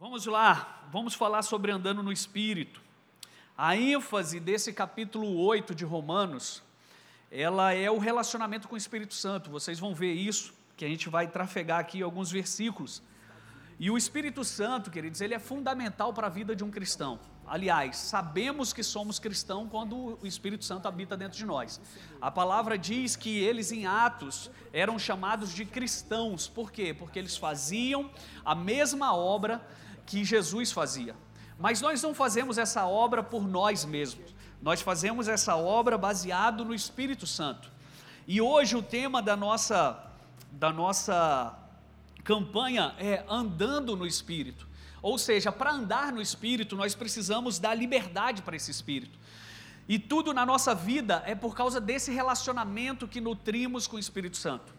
Vamos lá, vamos falar sobre andando no Espírito. A ênfase desse capítulo 8 de Romanos, ela é o relacionamento com o Espírito Santo. Vocês vão ver isso, que a gente vai trafegar aqui alguns versículos. E o Espírito Santo, queridos, ele é fundamental para a vida de um cristão. Aliás, sabemos que somos cristãos quando o Espírito Santo habita dentro de nós. A palavra diz que eles em Atos eram chamados de cristãos. Por quê? Porque eles faziam a mesma obra que Jesus fazia. Mas nós não fazemos essa obra por nós mesmos. Nós fazemos essa obra baseado no Espírito Santo. E hoje o tema da nossa da nossa campanha é andando no Espírito. Ou seja, para andar no Espírito, nós precisamos dar liberdade para esse Espírito. E tudo na nossa vida é por causa desse relacionamento que nutrimos com o Espírito Santo.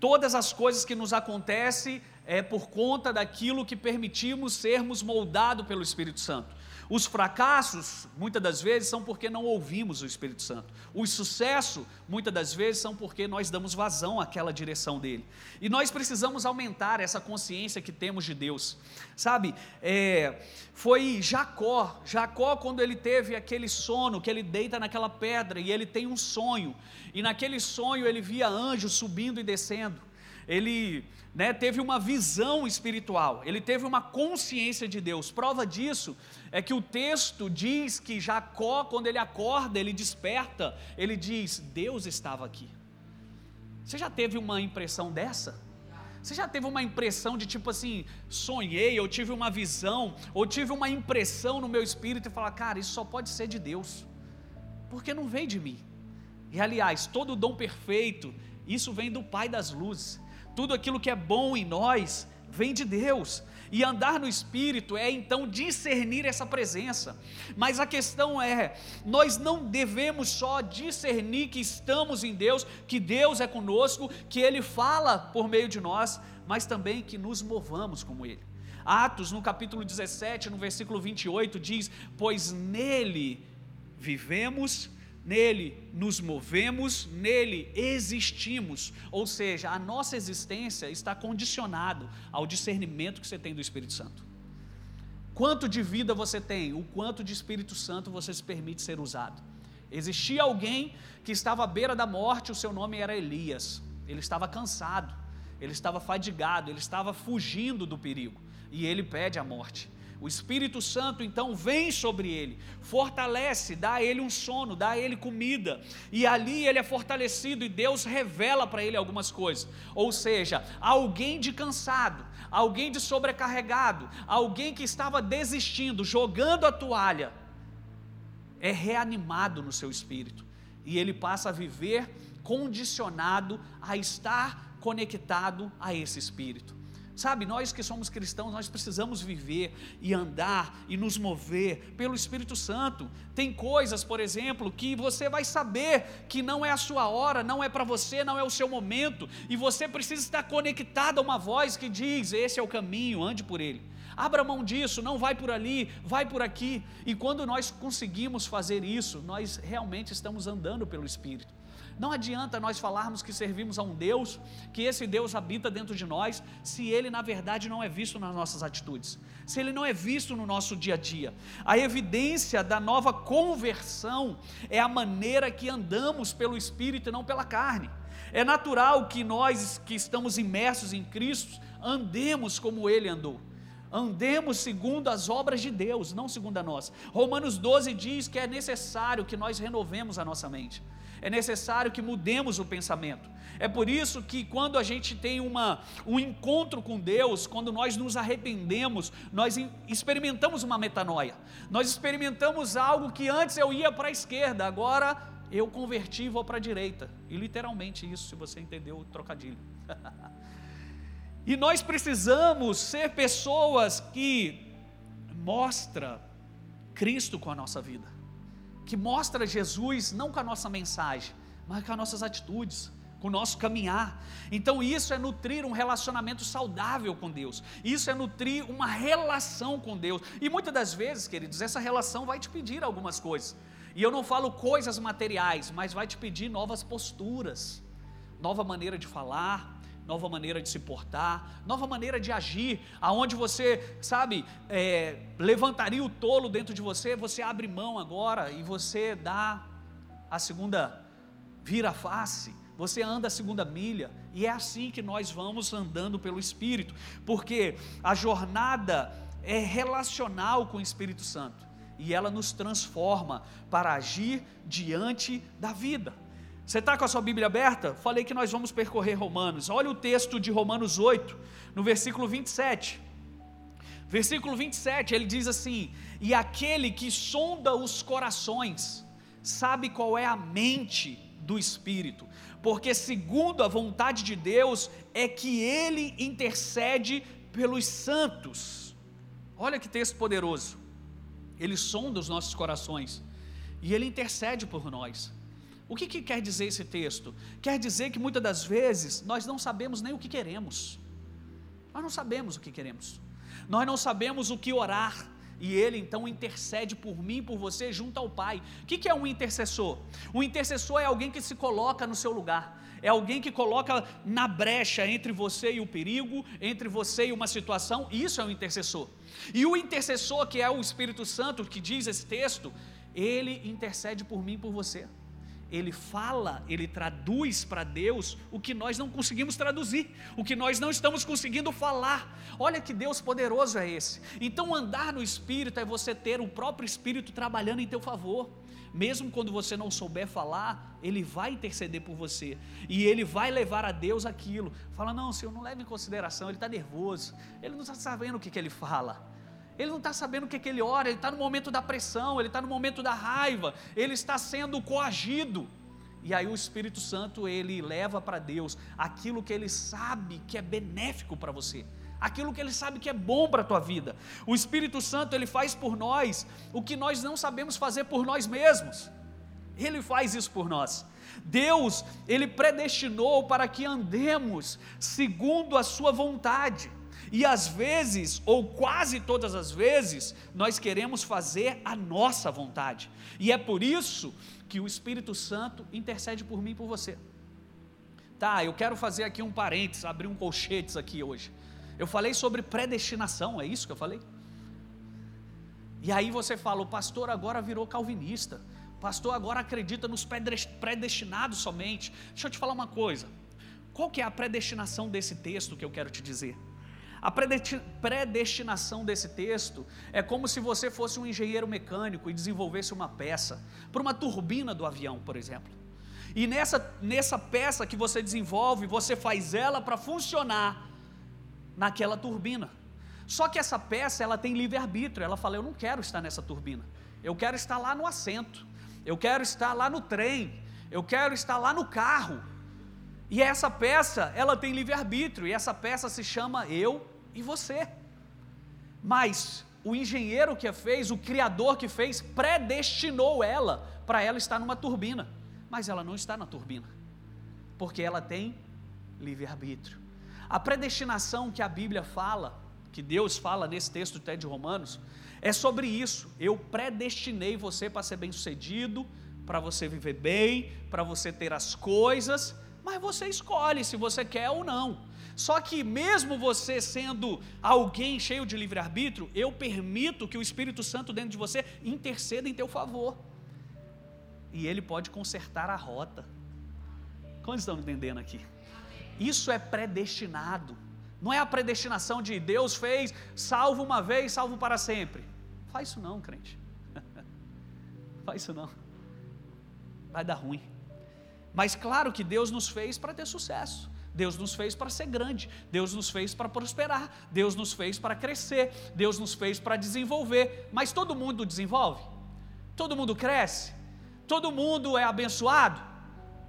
Todas as coisas que nos acontecem é por conta daquilo que permitimos sermos moldados pelo Espírito Santo. Os fracassos, muitas das vezes, são porque não ouvimos o Espírito Santo. Os sucessos, muitas das vezes, são porque nós damos vazão àquela direção dele. E nós precisamos aumentar essa consciência que temos de Deus. Sabe, é, foi Jacó, Jacó, quando ele teve aquele sono, que ele deita naquela pedra e ele tem um sonho, e naquele sonho ele via anjos subindo e descendo ele né, teve uma visão espiritual, ele teve uma consciência de Deus. Prova disso é que o texto diz que Jacó, quando ele acorda, ele desperta, ele diz: Deus estava aqui. Você já teve uma impressão dessa? Você já teve uma impressão de tipo assim, sonhei, ou tive uma visão, ou tive uma impressão no meu espírito e falar, cara, isso só pode ser de Deus, porque não veio de mim. E aliás, todo dom perfeito, isso vem do Pai das luzes tudo aquilo que é bom em nós vem de Deus. E andar no Espírito é então discernir essa presença. Mas a questão é: nós não devemos só discernir que estamos em Deus, que Deus é conosco, que Ele fala por meio de nós, mas também que nos movamos como Ele. Atos, no capítulo 17, no versículo 28, diz: Pois nele vivemos nele nos movemos, nele existimos, ou seja, a nossa existência está condicionado ao discernimento que você tem do Espírito Santo. Quanto de vida você tem, o quanto de Espírito Santo você se permite ser usado. Existia alguém que estava à beira da morte, o seu nome era Elias. Ele estava cansado, ele estava fadigado, ele estava fugindo do perigo, e ele pede a morte. O Espírito Santo então vem sobre ele, fortalece, dá a ele um sono, dá a ele comida, e ali ele é fortalecido e Deus revela para ele algumas coisas. Ou seja, alguém de cansado, alguém de sobrecarregado, alguém que estava desistindo, jogando a toalha, é reanimado no seu espírito e ele passa a viver condicionado a estar conectado a esse espírito. Sabe, nós que somos cristãos, nós precisamos viver e andar e nos mover pelo Espírito Santo. Tem coisas, por exemplo, que você vai saber que não é a sua hora, não é para você, não é o seu momento, e você precisa estar conectado a uma voz que diz: esse é o caminho, ande por ele. Abra mão disso, não vai por ali, vai por aqui. E quando nós conseguimos fazer isso, nós realmente estamos andando pelo Espírito. Não adianta nós falarmos que servimos a um Deus, que esse Deus habita dentro de nós, se ele na verdade não é visto nas nossas atitudes, se ele não é visto no nosso dia a dia. A evidência da nova conversão é a maneira que andamos pelo Espírito e não pela carne. É natural que nós que estamos imersos em Cristo andemos como ele andou. Andemos segundo as obras de Deus, não segundo a nossa. Romanos 12 diz que é necessário que nós renovemos a nossa mente é necessário que mudemos o pensamento. É por isso que quando a gente tem uma, um encontro com Deus, quando nós nos arrependemos, nós experimentamos uma metanoia. Nós experimentamos algo que antes eu ia para a esquerda, agora eu converti e vou para a direita. E literalmente isso, se você entendeu o trocadilho. e nós precisamos ser pessoas que mostra Cristo com a nossa vida que mostra Jesus não com a nossa mensagem, mas com as nossas atitudes, com o nosso caminhar. Então, isso é nutrir um relacionamento saudável com Deus, isso é nutrir uma relação com Deus. E muitas das vezes, queridos, essa relação vai te pedir algumas coisas. E eu não falo coisas materiais, mas vai te pedir novas posturas, nova maneira de falar, nova maneira de se portar, nova maneira de agir, aonde você, sabe, é, levantaria o tolo dentro de você, você abre mão agora e você dá a segunda vira face, você anda a segunda milha, e é assim que nós vamos andando pelo Espírito, porque a jornada é relacional com o Espírito Santo, e ela nos transforma para agir diante da vida. Você está com a sua Bíblia aberta? Falei que nós vamos percorrer Romanos. Olha o texto de Romanos 8, no versículo 27. Versículo 27, ele diz assim: E aquele que sonda os corações, sabe qual é a mente do Espírito, porque segundo a vontade de Deus é que ele intercede pelos santos. Olha que texto poderoso. Ele sonda os nossos corações e ele intercede por nós. O que, que quer dizer esse texto? Quer dizer que muitas das vezes nós não sabemos nem o que queremos. Nós não sabemos o que queremos. Nós não sabemos o que orar. E ele então intercede por mim, por você, junto ao Pai. O que, que é um intercessor? Um intercessor é alguém que se coloca no seu lugar. É alguém que coloca na brecha entre você e o perigo, entre você e uma situação. Isso é um intercessor. E o intercessor, que é o Espírito Santo, que diz esse texto, ele intercede por mim por você ele fala, ele traduz para Deus o que nós não conseguimos traduzir, o que nós não estamos conseguindo falar. Olha que Deus poderoso é esse. Então andar no espírito é você ter o próprio espírito trabalhando em teu favor. Mesmo quando você não souber falar, ele vai interceder por você e ele vai levar a Deus aquilo. Fala, não, Senhor, não leve em consideração, ele está nervoso, ele não está sabendo o que, que ele fala ele não está sabendo o que, que ele ora, ele está no momento da pressão, ele está no momento da raiva, ele está sendo coagido. E aí o Espírito Santo ele leva para Deus aquilo que ele sabe que é benéfico para você, aquilo que ele sabe que é bom para a tua vida. O Espírito Santo ele faz por nós o que nós não sabemos fazer por nós mesmos. Ele faz isso por nós. Deus, ele predestinou para que andemos segundo a sua vontade. E às vezes, ou quase todas as vezes, nós queremos fazer a nossa vontade. E é por isso que o Espírito Santo intercede por mim e por você. Tá, eu quero fazer aqui um parênteses, abrir um colchetes aqui hoje. Eu falei sobre predestinação, é isso que eu falei? E aí você fala, o pastor agora virou calvinista. O pastor agora acredita nos predestinados somente. Deixa eu te falar uma coisa. Qual que é a predestinação desse texto que eu quero te dizer? A predestinação desse texto é como se você fosse um engenheiro mecânico e desenvolvesse uma peça para uma turbina do avião, por exemplo. E nessa, nessa peça que você desenvolve, você faz ela para funcionar naquela turbina. Só que essa peça ela tem livre-arbítrio, ela fala: Eu não quero estar nessa turbina, eu quero estar lá no assento, eu quero estar lá no trem, eu quero estar lá no carro. E essa peça, ela tem livre-arbítrio, e essa peça se chama eu e você. Mas o engenheiro que a fez, o criador que fez, predestinou ela para ela estar numa turbina. Mas ela não está na turbina, porque ela tem livre-arbítrio. A predestinação que a Bíblia fala, que Deus fala nesse texto até de Romanos, é sobre isso. Eu predestinei você para ser bem-sucedido, para você viver bem, para você ter as coisas mas você escolhe se você quer ou não. Só que, mesmo você sendo alguém cheio de livre-arbítrio, eu permito que o Espírito Santo dentro de você interceda em teu favor. E ele pode consertar a rota. Quantos estão entendendo aqui? Isso é predestinado. Não é a predestinação de Deus fez, salvo uma vez, salvo para sempre. Faz isso não, crente. Faz isso não. Vai dar ruim. Mas claro que Deus nos fez para ter sucesso. Deus nos fez para ser grande, Deus nos fez para prosperar, Deus nos fez para crescer, Deus nos fez para desenvolver. Mas todo mundo desenvolve? Todo mundo cresce? Todo mundo é abençoado?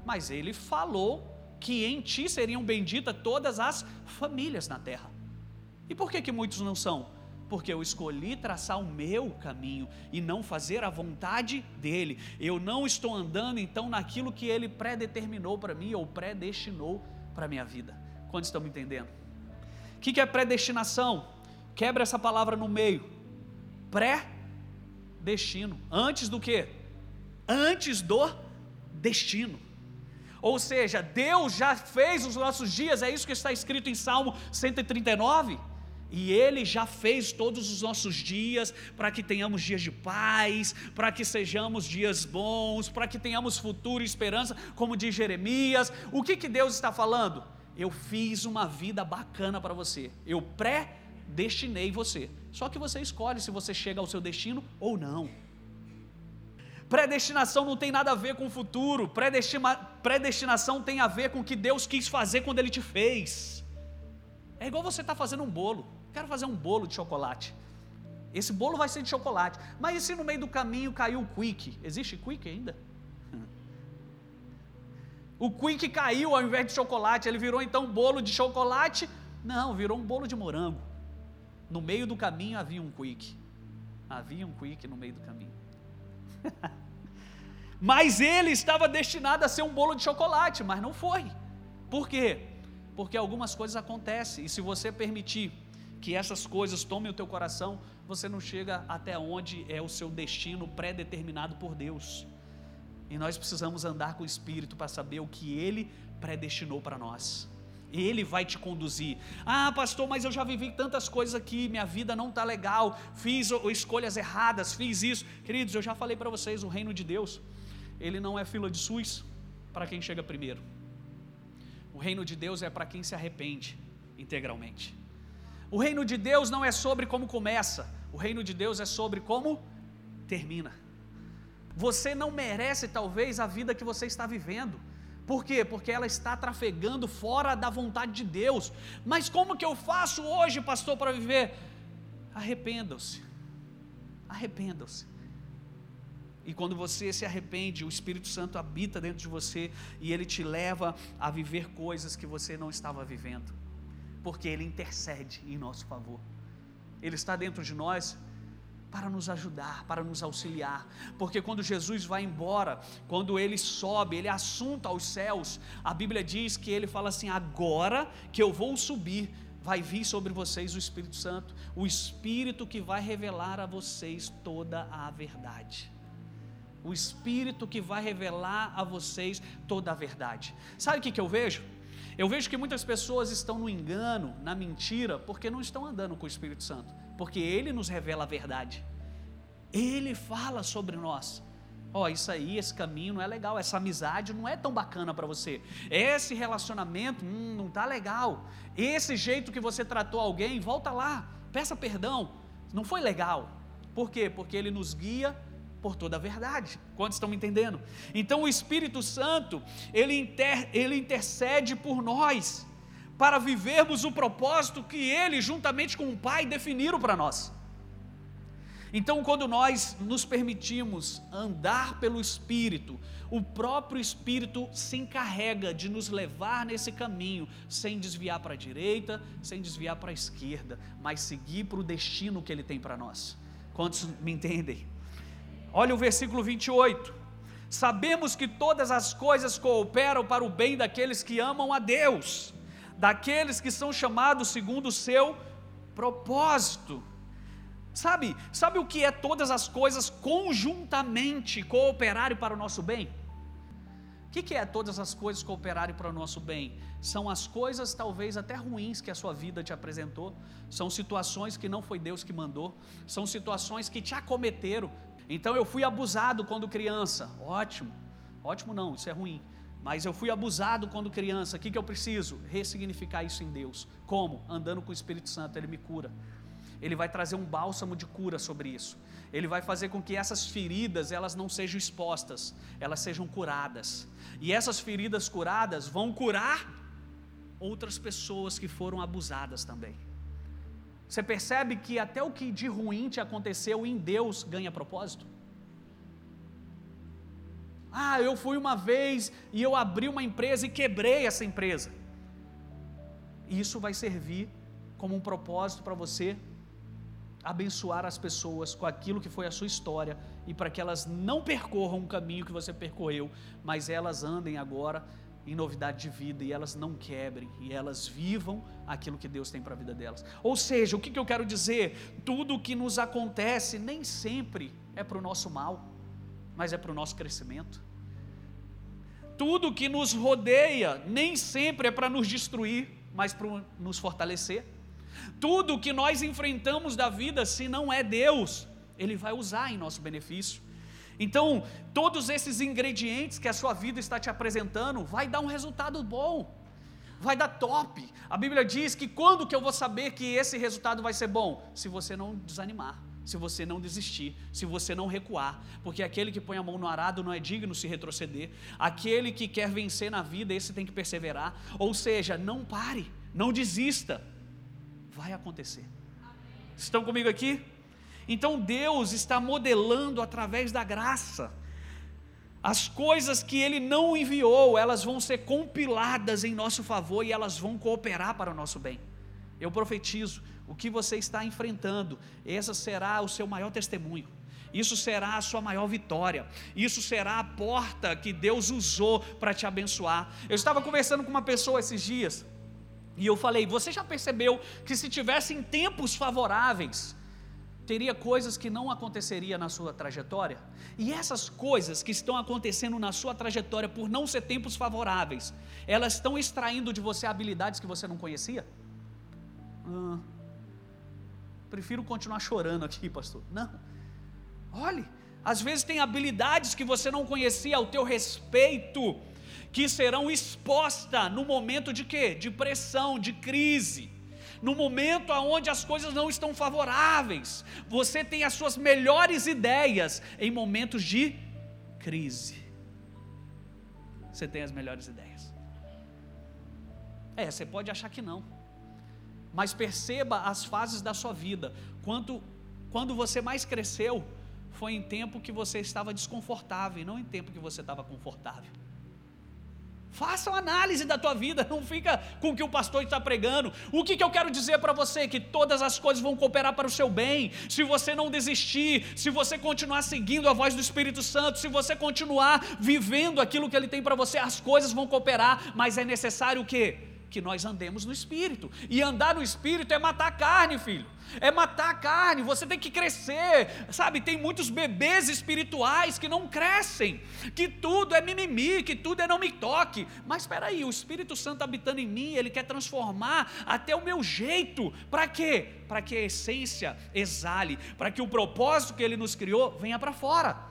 Mas ele falou que em ti seriam benditas todas as famílias na terra. E por que que muitos não são? Porque eu escolhi traçar o meu caminho e não fazer a vontade dele. Eu não estou andando então naquilo que ele predeterminou para mim ou predestinou para minha vida. Quando estão me entendendo? O que é predestinação? Quebra essa palavra no meio. Pré-destino. Antes do que? Antes do destino. Ou seja, Deus já fez os nossos dias, é isso que está escrito em Salmo 139. E Ele já fez todos os nossos dias para que tenhamos dias de paz, para que sejamos dias bons, para que tenhamos futuro e esperança, como diz Jeremias. O que, que Deus está falando? Eu fiz uma vida bacana para você, eu pré-destinei você. Só que você escolhe se você chega ao seu destino ou não. Predestinação não tem nada a ver com o futuro, Predestima, predestinação tem a ver com o que Deus quis fazer quando Ele te fez. É igual você está fazendo um bolo. Quero fazer um bolo de chocolate. Esse bolo vai ser de chocolate. Mas e se no meio do caminho caiu o quick? Existe quick ainda? O quick caiu ao invés de chocolate, ele virou então um bolo de chocolate? Não, virou um bolo de morango. No meio do caminho havia um quick. Havia um quick no meio do caminho. mas ele estava destinado a ser um bolo de chocolate, mas não foi. Por quê? Porque algumas coisas acontecem, e se você permitir que essas coisas tomem o teu coração, você não chega até onde é o seu destino pré-determinado por Deus. E nós precisamos andar com o Espírito para saber o que Ele predestinou para nós. Ele vai te conduzir. Ah, pastor, mas eu já vivi tantas coisas aqui, minha vida não está legal, fiz escolhas erradas, fiz isso. Queridos, eu já falei para vocês: o reino de Deus, ele não é fila de SUS para quem chega primeiro. O reino de Deus é para quem se arrepende integralmente. O reino de Deus não é sobre como começa, o reino de Deus é sobre como termina. Você não merece, talvez, a vida que você está vivendo. Por quê? Porque ela está trafegando fora da vontade de Deus. Mas como que eu faço hoje, pastor, para viver? Arrependam-se. Arrependam-se. E quando você se arrepende, o Espírito Santo habita dentro de você e ele te leva a viver coisas que você não estava vivendo porque Ele intercede em nosso favor. Ele está dentro de nós para nos ajudar, para nos auxiliar, porque quando Jesus vai embora, quando ele sobe, ele assunta aos céus, a Bíblia diz que ele fala assim: agora que eu vou subir, vai vir sobre vocês o Espírito Santo, o Espírito que vai revelar a vocês toda a verdade. O Espírito que vai revelar a vocês toda a verdade. Sabe o que, que eu vejo? Eu vejo que muitas pessoas estão no engano, na mentira, porque não estão andando com o Espírito Santo, porque Ele nos revela a verdade, Ele fala sobre nós. Ó, oh, isso aí, esse caminho não é legal, essa amizade não é tão bacana para você, esse relacionamento hum, não está legal, esse jeito que você tratou alguém, volta lá, peça perdão, não foi legal. Por quê? Porque Ele nos guia por toda a verdade. Quantos estão me entendendo? Então o Espírito Santo, ele, inter, ele intercede por nós, para vivermos o propósito que ele, juntamente com o Pai, definiram para nós. Então, quando nós nos permitimos andar pelo Espírito, o próprio Espírito se encarrega de nos levar nesse caminho, sem desviar para a direita, sem desviar para a esquerda, mas seguir para o destino que Ele tem para nós. Quantos me entendem? Olha o versículo 28. Sabemos que todas as coisas cooperam para o bem daqueles que amam a Deus, daqueles que são chamados segundo o seu propósito. Sabe, sabe o que é todas as coisas conjuntamente cooperarem para o nosso bem? O que, que é todas as coisas cooperarem para o nosso bem? São as coisas talvez até ruins que a sua vida te apresentou, são situações que não foi Deus que mandou, são situações que te acometeram, então eu fui abusado quando criança. Ótimo. Ótimo não, isso é ruim. Mas eu fui abusado quando criança. O que, que eu preciso? Ressignificar isso em Deus. Como? Andando com o Espírito Santo, Ele me cura. Ele vai trazer um bálsamo de cura sobre isso. Ele vai fazer com que essas feridas elas não sejam expostas, elas sejam curadas. E essas feridas curadas vão curar outras pessoas que foram abusadas também. Você percebe que até o que de ruim te aconteceu em Deus ganha propósito? Ah, eu fui uma vez e eu abri uma empresa e quebrei essa empresa. Isso vai servir como um propósito para você abençoar as pessoas com aquilo que foi a sua história e para que elas não percorram um caminho que você percorreu, mas elas andem agora em novidade de vida e elas não quebrem e elas vivam aquilo que Deus tem para a vida delas. Ou seja, o que, eu quero dizer? Tudo o que nos acontece nem sempre é para o nosso mal, mas é para o nosso crescimento. tudo que nos rodeia nem sempre é para nos destruir, mas para nos fortalecer. Tudo que nós enfrentamos da vida, se não é Deus, Ele vai usar em nosso benefício. Então, todos esses ingredientes que a sua vida está te apresentando, vai dar um resultado bom, vai dar top. A Bíblia diz que quando que eu vou saber que esse resultado vai ser bom? Se você não desanimar se você não desistir, se você não recuar, porque aquele que põe a mão no arado não é digno se retroceder, aquele que quer vencer na vida, esse tem que perseverar, ou seja, não pare, não desista, vai acontecer. Estão comigo aqui? Então Deus está modelando através da graça. As coisas que Ele não enviou, elas vão ser compiladas em nosso favor e elas vão cooperar para o nosso bem. Eu profetizo, o que você está enfrentando, essa será o seu maior testemunho. Isso será a sua maior vitória. Isso será a porta que Deus usou para te abençoar. Eu estava conversando com uma pessoa esses dias e eu falei: Você já percebeu que se tivessem tempos favoráveis, teria coisas que não aconteceria na sua trajetória? E essas coisas que estão acontecendo na sua trajetória por não ser tempos favoráveis, elas estão extraindo de você habilidades que você não conhecia? Prefiro continuar chorando aqui, pastor. Não. Olhe, às vezes tem habilidades que você não conhecia ao teu respeito, que serão expostas no momento de quê? De pressão, de crise. No momento onde as coisas não estão favoráveis, você tem as suas melhores ideias em momentos de crise. Você tem as melhores ideias. É, você pode achar que não mas perceba as fases da sua vida. Quando, quando você mais cresceu, foi em tempo que você estava desconfortável não em tempo que você estava confortável. Faça uma análise da tua vida, não fica com o que o pastor está pregando. O que, que eu quero dizer para você? Que todas as coisas vão cooperar para o seu bem. Se você não desistir, se você continuar seguindo a voz do Espírito Santo, se você continuar vivendo aquilo que ele tem para você, as coisas vão cooperar, mas é necessário o quê? Que nós andemos no espírito. E andar no espírito é matar a carne, filho. É matar a carne, você tem que crescer, sabe? Tem muitos bebês espirituais que não crescem, que tudo é mimimi, que tudo é não me toque. Mas espera aí, o Espírito Santo habitando em mim, ele quer transformar até o meu jeito. Para quê? Para que a essência exale, para que o propósito que ele nos criou venha para fora.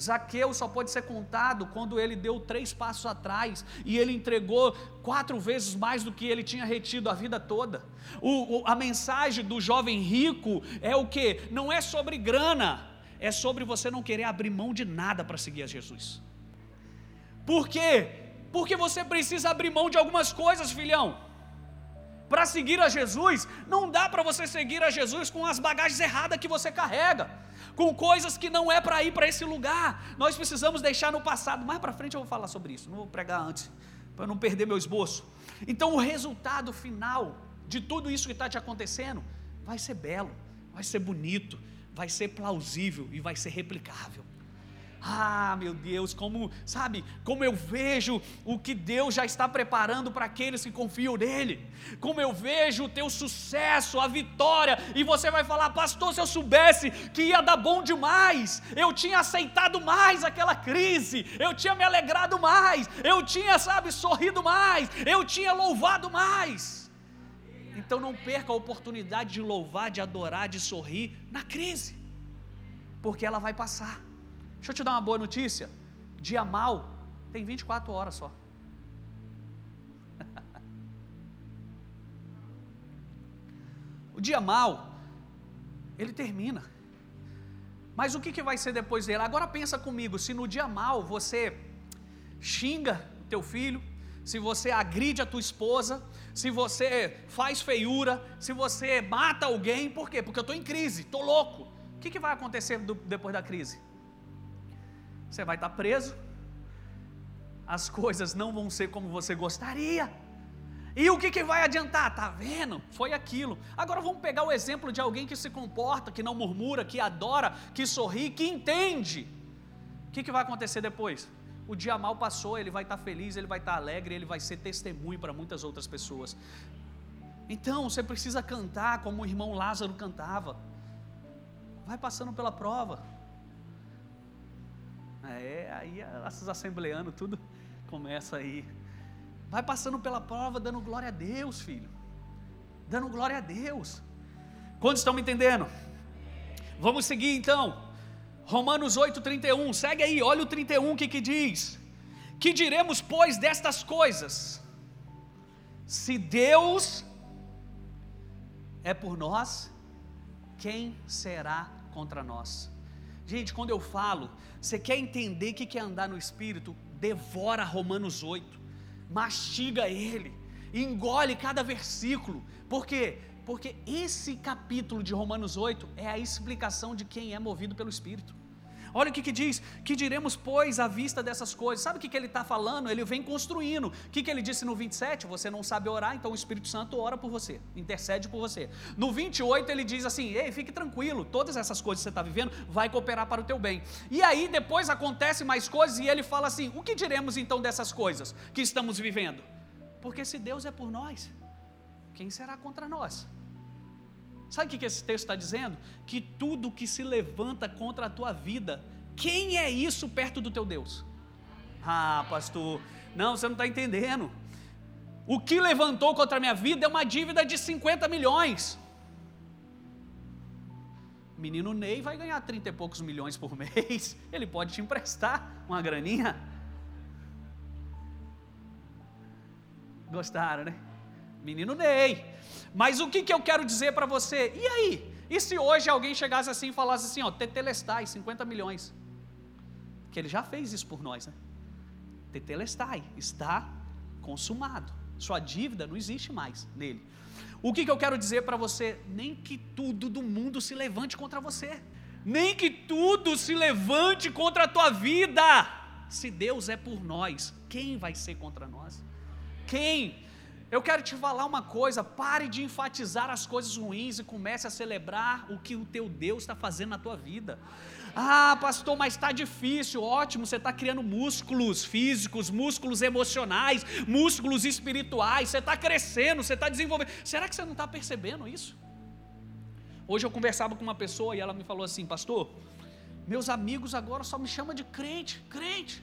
Zaqueu só pode ser contado quando ele deu três passos atrás e ele entregou quatro vezes mais do que ele tinha retido a vida toda. O, o, a mensagem do jovem rico é o que? Não é sobre grana, é sobre você não querer abrir mão de nada para seguir a Jesus. Por quê? Porque você precisa abrir mão de algumas coisas, filhão. Para seguir a Jesus, não dá para você seguir a Jesus com as bagagens erradas que você carrega com coisas que não é para ir para esse lugar. Nós precisamos deixar no passado. Mais para frente eu vou falar sobre isso, não vou pregar antes, para não perder meu esboço. Então, o resultado final de tudo isso que está te acontecendo vai ser belo, vai ser bonito, vai ser plausível e vai ser replicável. Ah, meu Deus, como, sabe, como eu vejo o que Deus já está preparando para aqueles que confiam nele. Como eu vejo o teu sucesso, a vitória, e você vai falar, pastor, se eu soubesse que ia dar bom demais, eu tinha aceitado mais aquela crise, eu tinha me alegrado mais, eu tinha, sabe, sorrido mais, eu tinha louvado mais. Então não perca a oportunidade de louvar, de adorar, de sorrir na crise, porque ela vai passar. Deixa eu te dar uma boa notícia: dia mal tem 24 horas só. o dia mal, ele termina. Mas o que, que vai ser depois dele? Agora pensa comigo, se no dia mal você xinga teu filho, se você agride a tua esposa, se você faz feiura, se você mata alguém, por quê? Porque eu estou em crise, estou louco. O que, que vai acontecer do, depois da crise? Você vai estar preso, as coisas não vão ser como você gostaria. E o que, que vai adiantar? Tá vendo? Foi aquilo. Agora vamos pegar o exemplo de alguém que se comporta, que não murmura, que adora, que sorri, que entende. O que, que vai acontecer depois? O dia mal passou, ele vai estar feliz, ele vai estar alegre, ele vai ser testemunho para muitas outras pessoas. Então você precisa cantar como o irmão Lázaro cantava. Vai passando pela prova É, aí esses assembleanos, tudo começa aí. Vai passando pela prova, dando glória a Deus, filho. Dando glória a Deus. Quantos estão me entendendo? Vamos seguir então. Romanos 8, 31. Segue aí, olha o 31 o que, que diz. Que diremos, pois, destas coisas? Se Deus é por nós, quem será contra nós? Gente, quando eu falo, você quer entender o que é andar no Espírito? Devora Romanos 8, mastiga ele, engole cada versículo, por quê? Porque esse capítulo de Romanos 8 é a explicação de quem é movido pelo Espírito. Olha o que, que diz: que diremos, pois, à vista dessas coisas. Sabe o que, que ele está falando? Ele vem construindo. O que, que ele disse no 27? Você não sabe orar, então o Espírito Santo ora por você, intercede por você. No 28 ele diz assim: ei, fique tranquilo, todas essas coisas que você está vivendo vai cooperar para o teu bem. E aí depois acontece mais coisas e ele fala assim: o que diremos então dessas coisas que estamos vivendo? Porque se Deus é por nós, quem será contra nós? Sabe o que esse texto está dizendo? Que tudo que se levanta contra a tua vida, quem é isso perto do teu Deus? Ah, pastor, não, você não está entendendo. O que levantou contra a minha vida é uma dívida de 50 milhões. O menino Ney vai ganhar 30 e poucos milhões por mês. Ele pode te emprestar uma graninha. Gostaram, né? Menino Ney. Mas o que, que eu quero dizer para você? E aí? E se hoje alguém chegasse assim e falasse assim, ó, Tetelestai, 50 milhões? Que ele já fez isso por nós, né? Tetelestai, está consumado. Sua dívida não existe mais nele. O que, que eu quero dizer para você? Nem que tudo do mundo se levante contra você. Nem que tudo se levante contra a tua vida. Se Deus é por nós, quem vai ser contra nós? Quem? Eu quero te falar uma coisa: pare de enfatizar as coisas ruins e comece a celebrar o que o teu Deus está fazendo na tua vida. Ah, pastor, mas está difícil. Ótimo, você está criando músculos físicos, músculos emocionais, músculos espirituais. Você está crescendo, você está desenvolvendo. Será que você não está percebendo isso? Hoje eu conversava com uma pessoa e ela me falou assim, pastor, meus amigos agora só me chamam de crente, crente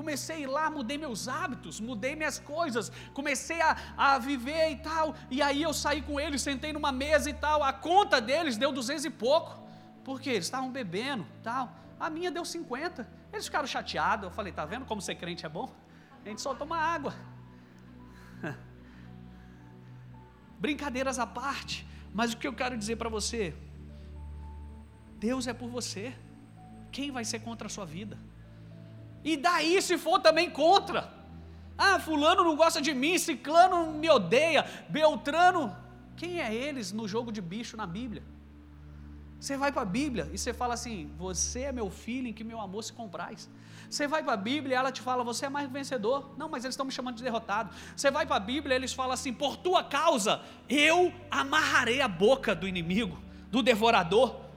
comecei a ir lá, mudei meus hábitos, mudei minhas coisas, comecei a, a viver e tal, e aí eu saí com eles, sentei numa mesa e tal, a conta deles deu duzentos e pouco, porque eles estavam bebendo tal, a minha deu 50, eles ficaram chateados, eu falei, tá vendo como ser crente é bom? A gente só toma água. Brincadeiras à parte, mas o que eu quero dizer para você, Deus é por você, quem vai ser contra a sua vida? E daí se for também contra. Ah, fulano não gosta de mim, ciclano me odeia, Beltrano. Quem é eles no jogo de bicho na Bíblia? Você vai para a Bíblia e você fala assim: Você é meu filho em que meu amor se compraz. Você vai para a Bíblia e ela te fala: Você é mais vencedor. Não, mas eles estão me chamando de derrotado. Você vai para a Bíblia e eles falam assim: Por tua causa eu amarrarei a boca do inimigo, do devorador.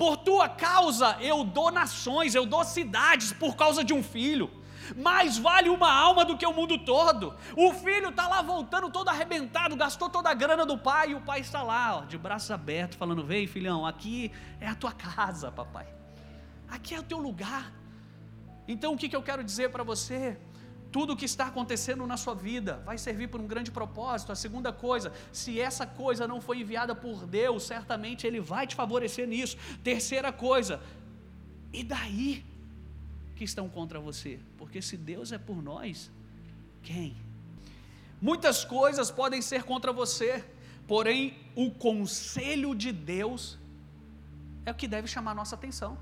Por tua causa eu dou nações, eu dou cidades por causa de um filho. Mais vale uma alma do que o mundo todo. O filho está lá voltando todo arrebentado, gastou toda a grana do pai, e o pai está lá, ó, de braços abertos, falando: Vem, filhão, aqui é a tua casa, papai. Aqui é o teu lugar. Então o que, que eu quero dizer para você? Tudo o que está acontecendo na sua vida vai servir por um grande propósito. A segunda coisa, se essa coisa não foi enviada por Deus, certamente Ele vai te favorecer nisso. Terceira coisa, e daí que estão contra você? Porque se Deus é por nós, quem? Muitas coisas podem ser contra você, porém o conselho de Deus é o que deve chamar nossa atenção.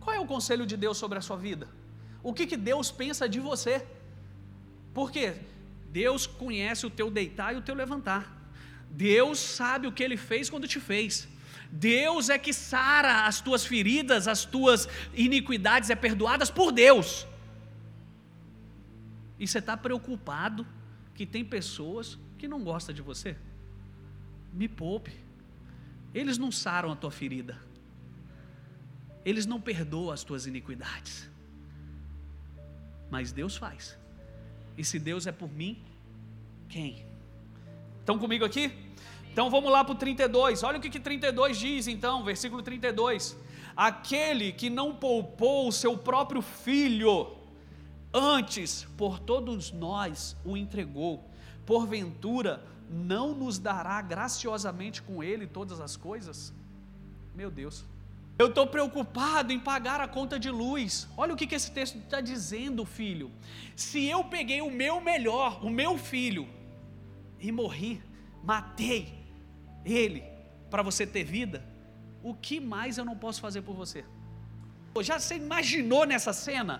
Qual é o conselho de Deus sobre a sua vida? O que, que Deus pensa de você. Porque Deus conhece o teu deitar e o teu levantar. Deus sabe o que ele fez quando te fez. Deus é que sara as tuas feridas, as tuas iniquidades é perdoadas por Deus. E você está preocupado que tem pessoas que não gostam de você? Me poupe. Eles não saram a tua ferida. Eles não perdoam as tuas iniquidades mas Deus faz. E se Deus é por mim, quem? Estão comigo aqui? Então vamos lá para o 32. Olha o que, que 32 diz, então, versículo 32. Aquele que não poupou o seu próprio filho, antes por todos nós o entregou, porventura não nos dará graciosamente com ele todas as coisas? Meu Deus. Eu estou preocupado em pagar a conta de luz. Olha o que, que esse texto está dizendo, filho. Se eu peguei o meu melhor, o meu filho, e morri, matei ele para você ter vida, o que mais eu não posso fazer por você? Já você imaginou nessa cena?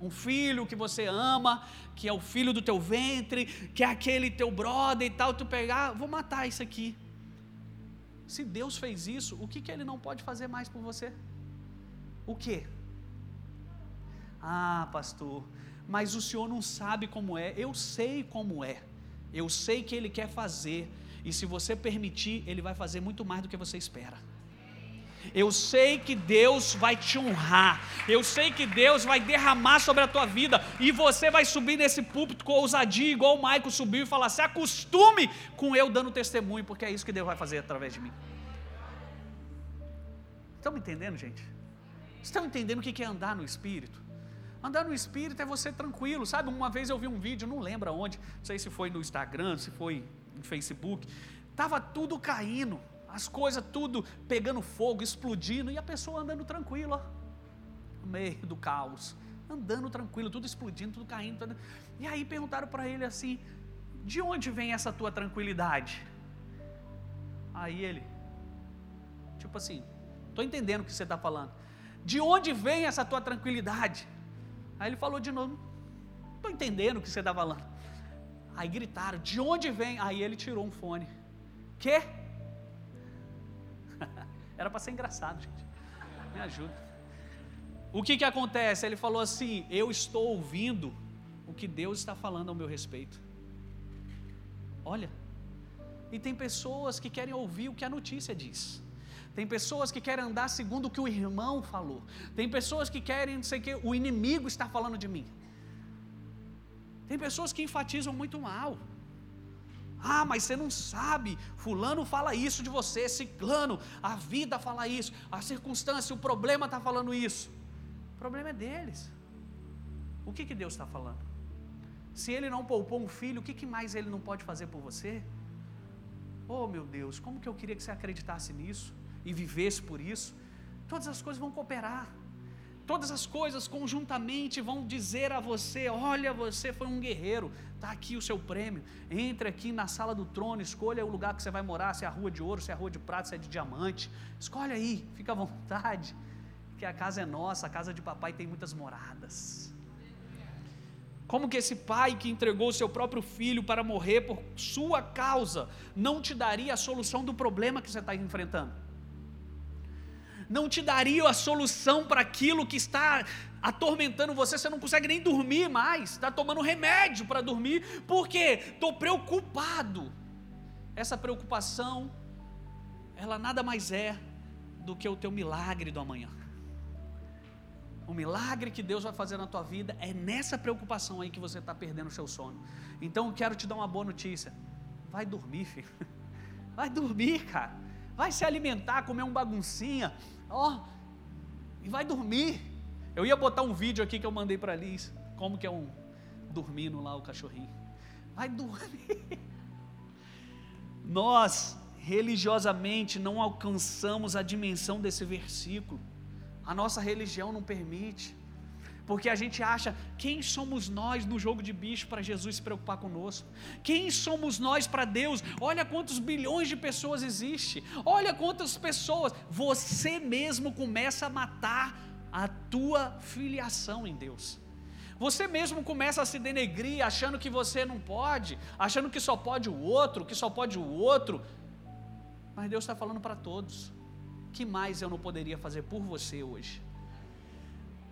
Um filho que você ama, que é o filho do teu ventre, que é aquele teu brother e tal, tu pegar, vou matar isso aqui. Se Deus fez isso, o que, que Ele não pode fazer mais por você? O que? Ah, pastor, mas o senhor não sabe como é. Eu sei como é. Eu sei que Ele quer fazer. E se você permitir, Ele vai fazer muito mais do que você espera. Eu sei que Deus vai te honrar. Eu sei que Deus vai derramar sobre a tua vida. E você vai subir nesse púlpito com ousadia, igual o Maico subiu e falar: se acostume com eu dando testemunho, porque é isso que Deus vai fazer através de mim. Estão me entendendo, gente? Estão entendendo o que é andar no Espírito? Andar no Espírito é você tranquilo, sabe? Uma vez eu vi um vídeo, não lembro aonde, não sei se foi no Instagram, se foi no Facebook, estava tudo caindo, as coisas tudo pegando fogo, explodindo, e a pessoa andando tranquila, no meio do caos, andando tranquilo, tudo explodindo, tudo caindo. Tudo... E aí perguntaram para ele assim: de onde vem essa tua tranquilidade? Aí ele, tipo assim, estou entendendo o que você está falando. De onde vem essa tua tranquilidade? Aí ele falou de novo, estou entendendo o que você está falando. Aí gritaram, de onde vem? Aí ele tirou um fone. Quê? Era para ser engraçado, gente. Me ajuda. O que que acontece? Ele falou assim: Eu estou ouvindo o que Deus está falando ao meu respeito. Olha, e tem pessoas que querem ouvir o que a notícia diz. Tem pessoas que querem andar segundo o que o irmão falou. Tem pessoas que querem, não sei o que, o inimigo está falando de mim. Tem pessoas que enfatizam muito mal. Ah, mas você não sabe, fulano fala isso de você, ciclano, a vida fala isso, a circunstância, o problema está falando isso. O problema é deles. O que, que Deus está falando? Se Ele não poupou um filho, o que, que mais Ele não pode fazer por você? Oh meu Deus, como que eu queria que você acreditasse nisso e vivesse por isso? Todas as coisas vão cooperar. Todas as coisas conjuntamente vão dizer a você: olha, você foi um guerreiro, está aqui o seu prêmio. Entre aqui na sala do trono, escolha o lugar que você vai morar: se é a rua de ouro, se é a rua de prata, se é de diamante. Escolhe aí, fica à vontade, que a casa é nossa, a casa de papai tem muitas moradas. Como que esse pai que entregou o seu próprio filho para morrer por sua causa não te daria a solução do problema que você está enfrentando? Não te daria a solução para aquilo que está atormentando você, você não consegue nem dormir mais, está tomando remédio para dormir, por quê? Estou preocupado. Essa preocupação, ela nada mais é do que o teu milagre do amanhã. O milagre que Deus vai fazer na tua vida é nessa preocupação aí que você está perdendo o seu sono. Então eu quero te dar uma boa notícia. Vai dormir, filho. Vai dormir, cara. Vai se alimentar, comer um baguncinha, ó, e vai dormir. Eu ia botar um vídeo aqui que eu mandei para Liz, como que é um dormindo lá o cachorrinho. Vai dormir. Nós religiosamente não alcançamos a dimensão desse versículo. A nossa religião não permite porque a gente acha quem somos nós no jogo de bicho para Jesus se preocupar conosco? Quem somos nós para Deus? Olha quantos bilhões de pessoas existe. Olha quantas pessoas. Você mesmo começa a matar a tua filiação em Deus. Você mesmo começa a se denegrir, achando que você não pode, achando que só pode o outro, que só pode o outro. Mas Deus está falando para todos. Que mais eu não poderia fazer por você hoje?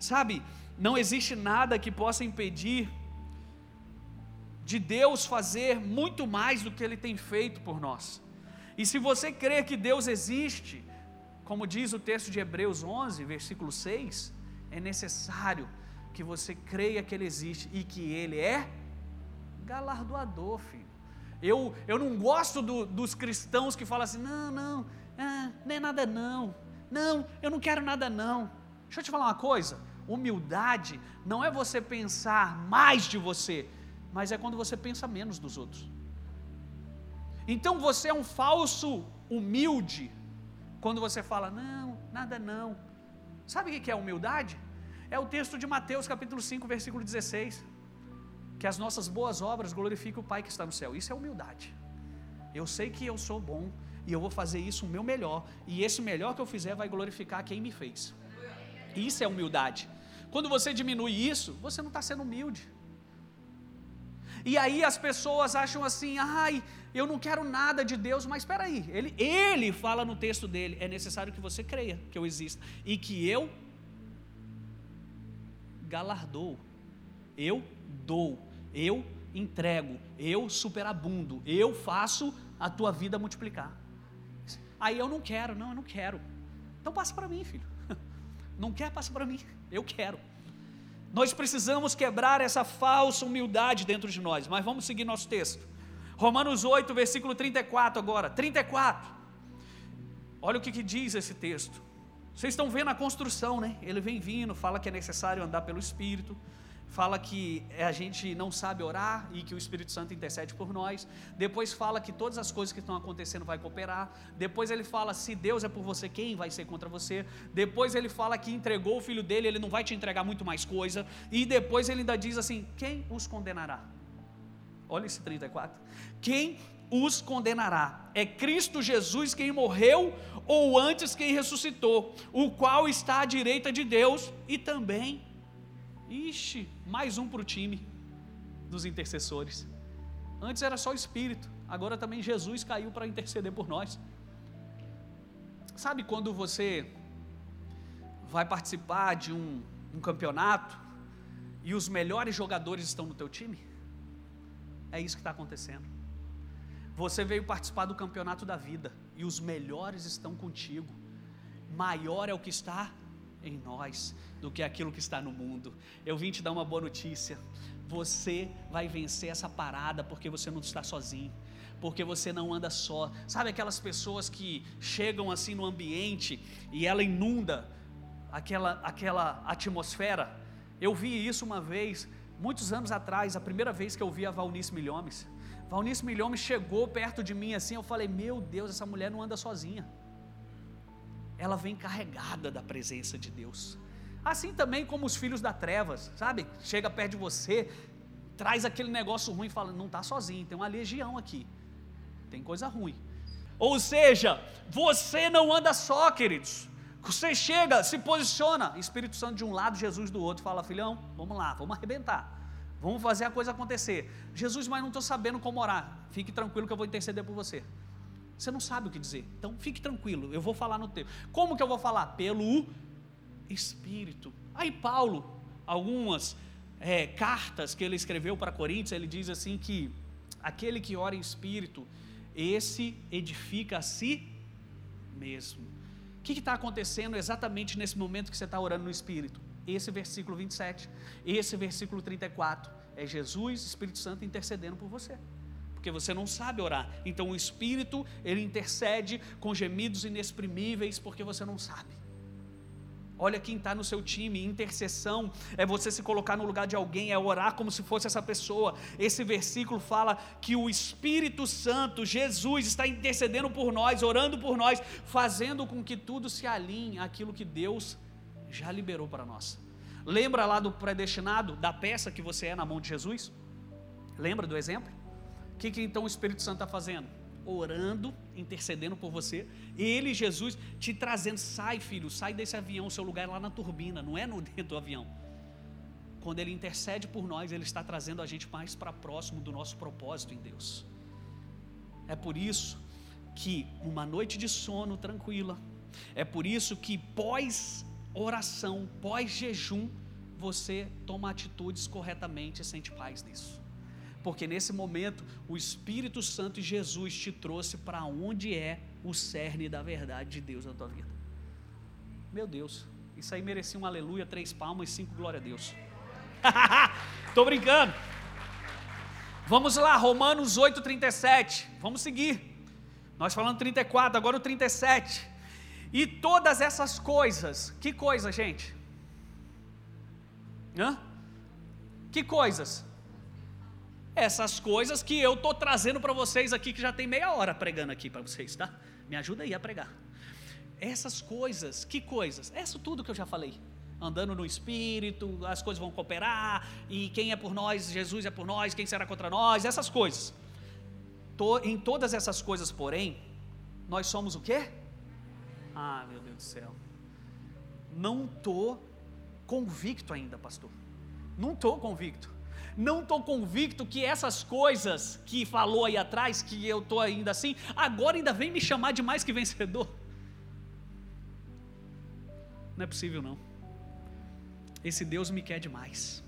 Sabe, não existe nada que possa impedir de Deus fazer muito mais do que Ele tem feito por nós. E se você crer que Deus existe, como diz o texto de Hebreus 11, versículo 6, é necessário que você creia que Ele existe e que Ele é galardoador, filho. Eu, eu não gosto do, dos cristãos que falam assim: não, não, ah, não é nada não, não, eu não quero nada não. Deixa eu te falar uma coisa: humildade não é você pensar mais de você, mas é quando você pensa menos dos outros. Então você é um falso humilde quando você fala: não, nada não. Sabe o que é humildade? É o texto de Mateus capítulo 5, versículo 16 que as nossas boas obras glorifiquem o Pai que está no céu. Isso é humildade. Eu sei que eu sou bom e eu vou fazer isso o meu melhor, e esse melhor que eu fizer vai glorificar quem me fez. Isso é humildade. Quando você diminui isso, você não está sendo humilde. E aí as pessoas acham assim, ai, eu não quero nada de Deus, mas espera aí, ele, ele fala no texto dele, é necessário que você creia que eu existo e que eu galardou, eu dou eu entrego, eu superabundo, eu faço a tua vida multiplicar. Aí eu não quero, não, eu não quero. Então passa para mim, filho. Não quer, passa para mim. Eu quero. Nós precisamos quebrar essa falsa humildade dentro de nós, mas vamos seguir nosso texto. Romanos 8, versículo 34 agora. 34. Olha o que, que diz esse texto. Vocês estão vendo a construção, né? Ele vem vindo, fala que é necessário andar pelo Espírito fala que a gente não sabe orar e que o Espírito Santo intercede por nós. Depois fala que todas as coisas que estão acontecendo vai cooperar. Depois ele fala se Deus é por você, quem vai ser contra você? Depois ele fala que entregou o filho dele, ele não vai te entregar muito mais coisa. E depois ele ainda diz assim: quem os condenará? Olha esse 34. Quem os condenará? É Cristo Jesus quem morreu ou antes quem ressuscitou, o qual está à direita de Deus e também Ixi, mais um para o time dos intercessores. Antes era só o Espírito, agora também Jesus caiu para interceder por nós. Sabe quando você vai participar de um, um campeonato e os melhores jogadores estão no teu time? É isso que está acontecendo. Você veio participar do campeonato da vida e os melhores estão contigo. Maior é o que está em nós do que aquilo que está no mundo. Eu vim te dar uma boa notícia. Você vai vencer essa parada porque você não está sozinho, porque você não anda só. Sabe aquelas pessoas que chegam assim no ambiente e ela inunda aquela aquela atmosfera? Eu vi isso uma vez, muitos anos atrás, a primeira vez que eu vi a Valnice Milhomes. Valnice Milhomes chegou perto de mim assim, eu falei: "Meu Deus, essa mulher não anda sozinha" ela vem carregada da presença de Deus. Assim também como os filhos da trevas, sabe? Chega perto de você, traz aquele negócio ruim e fala: não está sozinho, tem uma legião aqui, tem coisa ruim. Ou seja, você não anda só, queridos. Você chega, se posiciona, Espírito Santo de um lado, Jesus do outro, fala: filhão, vamos lá, vamos arrebentar. Vamos fazer a coisa acontecer. Jesus, mas não estou sabendo como orar. Fique tranquilo que eu vou interceder por você. Você não sabe o que dizer. Então fique tranquilo, eu vou falar no tempo. Como que eu vou falar? Pelo Espírito. Aí Paulo, algumas é, cartas que ele escreveu para Coríntios, ele diz assim que aquele que ora em Espírito, esse edifica a si mesmo. O que está acontecendo exatamente nesse momento que você está orando no Espírito? Esse versículo 27, esse versículo 34, é Jesus, Espírito Santo intercedendo por você porque você não sabe orar. Então o Espírito, ele intercede com gemidos inexprimíveis, porque você não sabe. Olha quem está no seu time, intercessão é você se colocar no lugar de alguém, é orar como se fosse essa pessoa. Esse versículo fala que o Espírito Santo, Jesus, está intercedendo por nós, orando por nós, fazendo com que tudo se alinhe àquilo que Deus já liberou para nós. Lembra lá do predestinado, da peça que você é na mão de Jesus? Lembra do exemplo? Que, que então o Espírito Santo está fazendo? Orando, intercedendo por você, ele, Jesus, te trazendo, sai filho, sai desse avião, seu lugar é lá na turbina, não é no dentro do avião. Quando ele intercede por nós, ele está trazendo a gente mais para próximo do nosso propósito em Deus. É por isso que uma noite de sono tranquila, é por isso que pós oração, pós jejum, você toma atitudes corretamente e sente paz nisso porque nesse momento o Espírito Santo e Jesus te trouxe para onde é o cerne da verdade de Deus na tua vida. Meu Deus, isso aí merecia um aleluia, três palmas e cinco glória a Deus. Estou brincando. Vamos lá, Romanos 8, 37. Vamos seguir. Nós falando 34, agora o 37. E todas essas coisas, que coisa, gente? Hã? Que coisas? Essas coisas que eu estou trazendo para vocês aqui, que já tem meia hora pregando aqui para vocês, tá? Me ajuda aí a pregar. Essas coisas, que coisas? Isso tudo que eu já falei. Andando no Espírito, as coisas vão cooperar, e quem é por nós, Jesus é por nós, quem será contra nós, essas coisas. Em todas essas coisas, porém, nós somos o quê? Ah, meu Deus do céu. Não estou convicto ainda, pastor. Não estou convicto. Não estou convicto que essas coisas que falou aí atrás, que eu estou ainda assim, agora ainda vem me chamar de mais que vencedor. Não é possível não. Esse Deus me quer demais.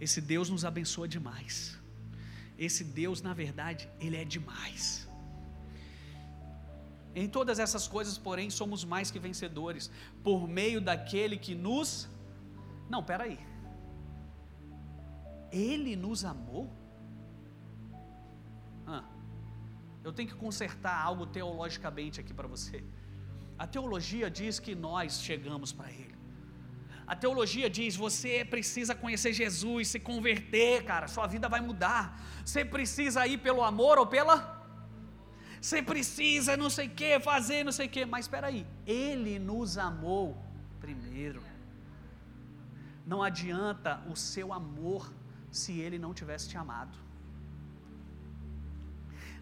Esse Deus nos abençoa demais. Esse Deus, na verdade, Ele é demais. Em todas essas coisas, porém, somos mais que vencedores, por meio daquele que nos. Não, peraí. Ele nos amou? Ah, eu tenho que consertar algo teologicamente aqui para você. A teologia diz que nós chegamos para Ele. A teologia diz: você precisa conhecer Jesus, se converter, cara, sua vida vai mudar. Você precisa ir pelo amor ou pela. Você precisa não sei o que, fazer não sei o que. Mas espera aí, Ele nos amou primeiro. Não adianta o seu amor se Ele não tivesse te amado.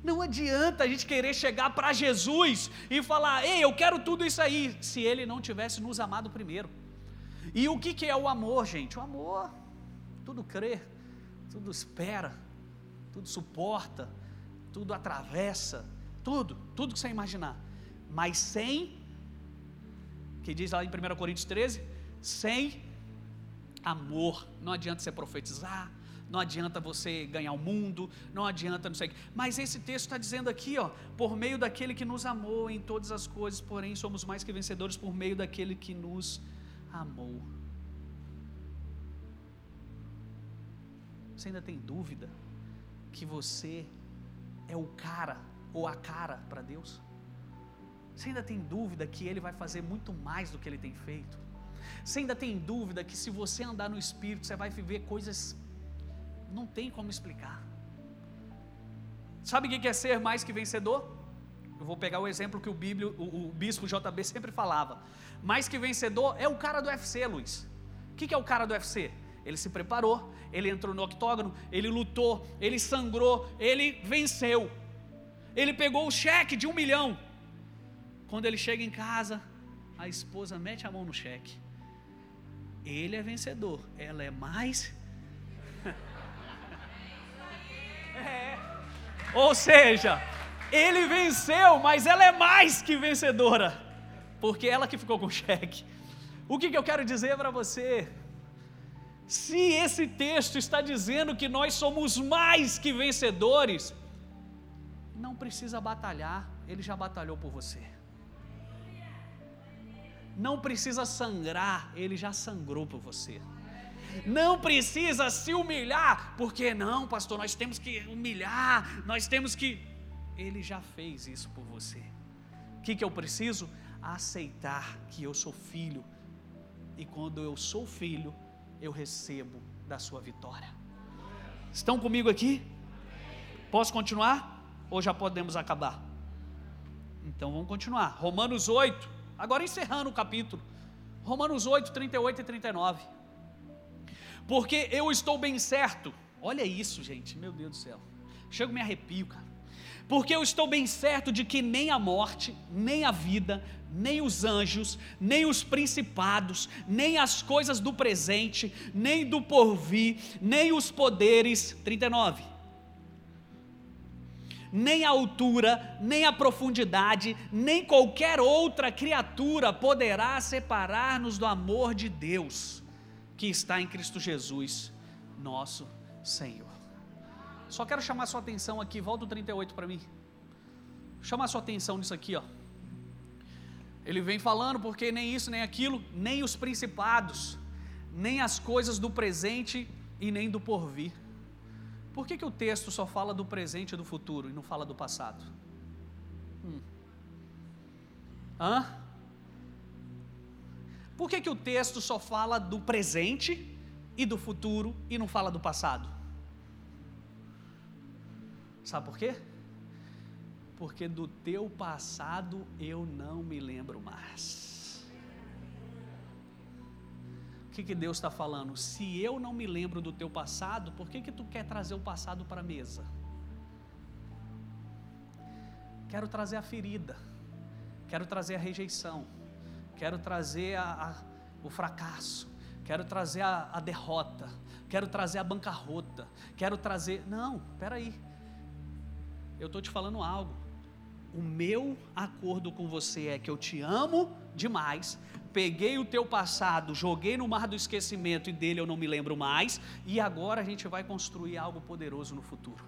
Não adianta a gente querer chegar para Jesus e falar, ei, eu quero tudo isso aí, se Ele não tivesse nos amado primeiro. E o que, que é o amor, gente? O amor, tudo crê, tudo espera, tudo suporta, tudo atravessa, tudo, tudo que você imaginar. Mas sem, que diz lá em 1 Coríntios 13, sem amor. Não adianta você profetizar, não adianta você ganhar o mundo, não adianta não sei o que. Mas esse texto está dizendo aqui, ó, por meio daquele que nos amou em todas as coisas, porém somos mais que vencedores por meio daquele que nos amou. Você ainda tem dúvida que você é o cara ou a cara para Deus? Você ainda tem dúvida que Ele vai fazer muito mais do que Ele tem feito? Você ainda tem dúvida que se você andar no Espírito, você vai viver coisas não tem como explicar. Sabe o que é ser mais que vencedor? Eu vou pegar o exemplo que o, Bíblio, o, o bispo JB sempre falava. Mais que vencedor é o cara do UFC, Luiz. O que é o cara do UFC? Ele se preparou, ele entrou no octógono, ele lutou, ele sangrou, ele venceu. Ele pegou o cheque de um milhão. Quando ele chega em casa, a esposa mete a mão no cheque. Ele é vencedor, ela é mais é. Ou seja, ele venceu, mas ela é mais que vencedora, porque ela que ficou com o cheque. O que, que eu quero dizer para você? Se esse texto está dizendo que nós somos mais que vencedores, não precisa batalhar, ele já batalhou por você. Não precisa sangrar, ele já sangrou por você não precisa se humilhar, porque não, pastor, nós temos que humilhar, nós temos que. Ele já fez isso por você. O que, que eu preciso? Aceitar que eu sou filho, e quando eu sou filho, eu recebo da sua vitória. Estão comigo aqui? Posso continuar? Ou já podemos acabar? Então vamos continuar. Romanos 8, agora encerrando o capítulo. Romanos 8, 38 e 39 porque eu estou bem certo. Olha isso, gente, meu Deus do céu. Chego me arrepio, cara. Porque eu estou bem certo de que nem a morte, nem a vida, nem os anjos, nem os principados, nem as coisas do presente, nem do porvir, nem os poderes. 39 nem a altura, nem a profundidade, nem qualquer outra criatura poderá separar-nos do amor de Deus que está em Cristo Jesus, nosso Senhor. Só quero chamar sua atenção aqui, volta o 38 para mim. Chamar sua atenção nisso aqui, ó. Ele vem falando porque nem isso, nem aquilo, nem os principados, nem as coisas do presente e nem do porvir Por que, que o texto só fala do presente e do futuro e não fala do passado? Hum. Hã? Por que, que o texto só fala do presente e do futuro e não fala do passado? Sabe por quê? Porque do teu passado eu não me lembro mais. Que, que Deus está falando? Se eu não me lembro do teu passado, por que, que tu quer trazer o passado para a mesa? Quero trazer a ferida, quero trazer a rejeição, quero trazer a, a, o fracasso, quero trazer a, a derrota, quero trazer a bancarrota, quero trazer. Não, peraí. Eu estou te falando algo. O meu acordo com você é que eu te amo demais, peguei o teu passado, joguei no mar do esquecimento e dele eu não me lembro mais, e agora a gente vai construir algo poderoso no futuro.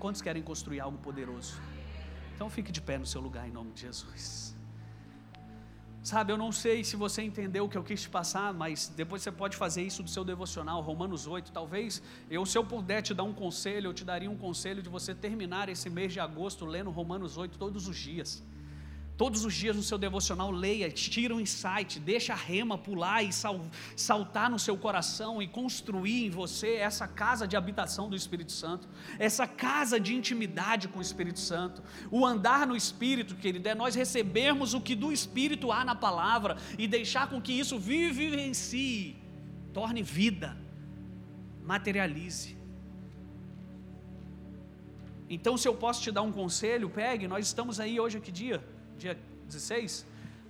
Quantos querem construir algo poderoso? Então fique de pé no seu lugar em nome de Jesus. Sabe, eu não sei se você entendeu o que eu quis te passar, mas depois você pode fazer isso do seu devocional, Romanos 8. Talvez eu, se eu puder te dar um conselho, eu te daria um conselho de você terminar esse mês de agosto lendo Romanos 8 todos os dias. Todos os dias no seu devocional, leia, tira um insight, deixa a rema pular e sal, saltar no seu coração e construir em você essa casa de habitação do Espírito Santo, essa casa de intimidade com o Espírito Santo. O andar no Espírito, querido, é nós recebermos o que do Espírito há na palavra e deixar com que isso vive em si, torne vida, materialize. Então, se eu posso te dar um conselho, pegue, nós estamos aí hoje, que dia? Dia 16?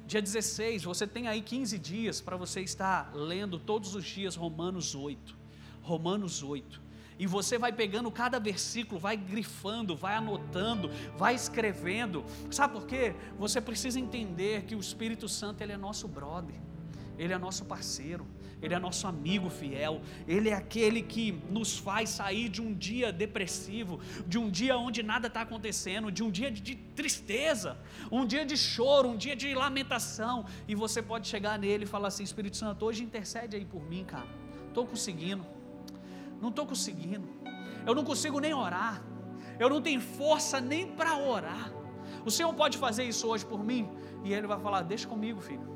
Dia 16, você tem aí 15 dias para você estar lendo todos os dias Romanos 8. Romanos 8. E você vai pegando cada versículo, vai grifando, vai anotando, vai escrevendo. Sabe por quê? Você precisa entender que o Espírito Santo ele é nosso brother, ele é nosso parceiro. Ele é nosso amigo fiel, Ele é aquele que nos faz sair de um dia depressivo, de um dia onde nada está acontecendo, de um dia de tristeza, um dia de choro, um dia de lamentação, e você pode chegar nele e falar assim: Espírito Santo, hoje intercede aí por mim, cara. Estou conseguindo, não estou conseguindo, eu não consigo nem orar, eu não tenho força nem para orar. O Senhor pode fazer isso hoje por mim? E Ele vai falar: Deixa comigo, filho,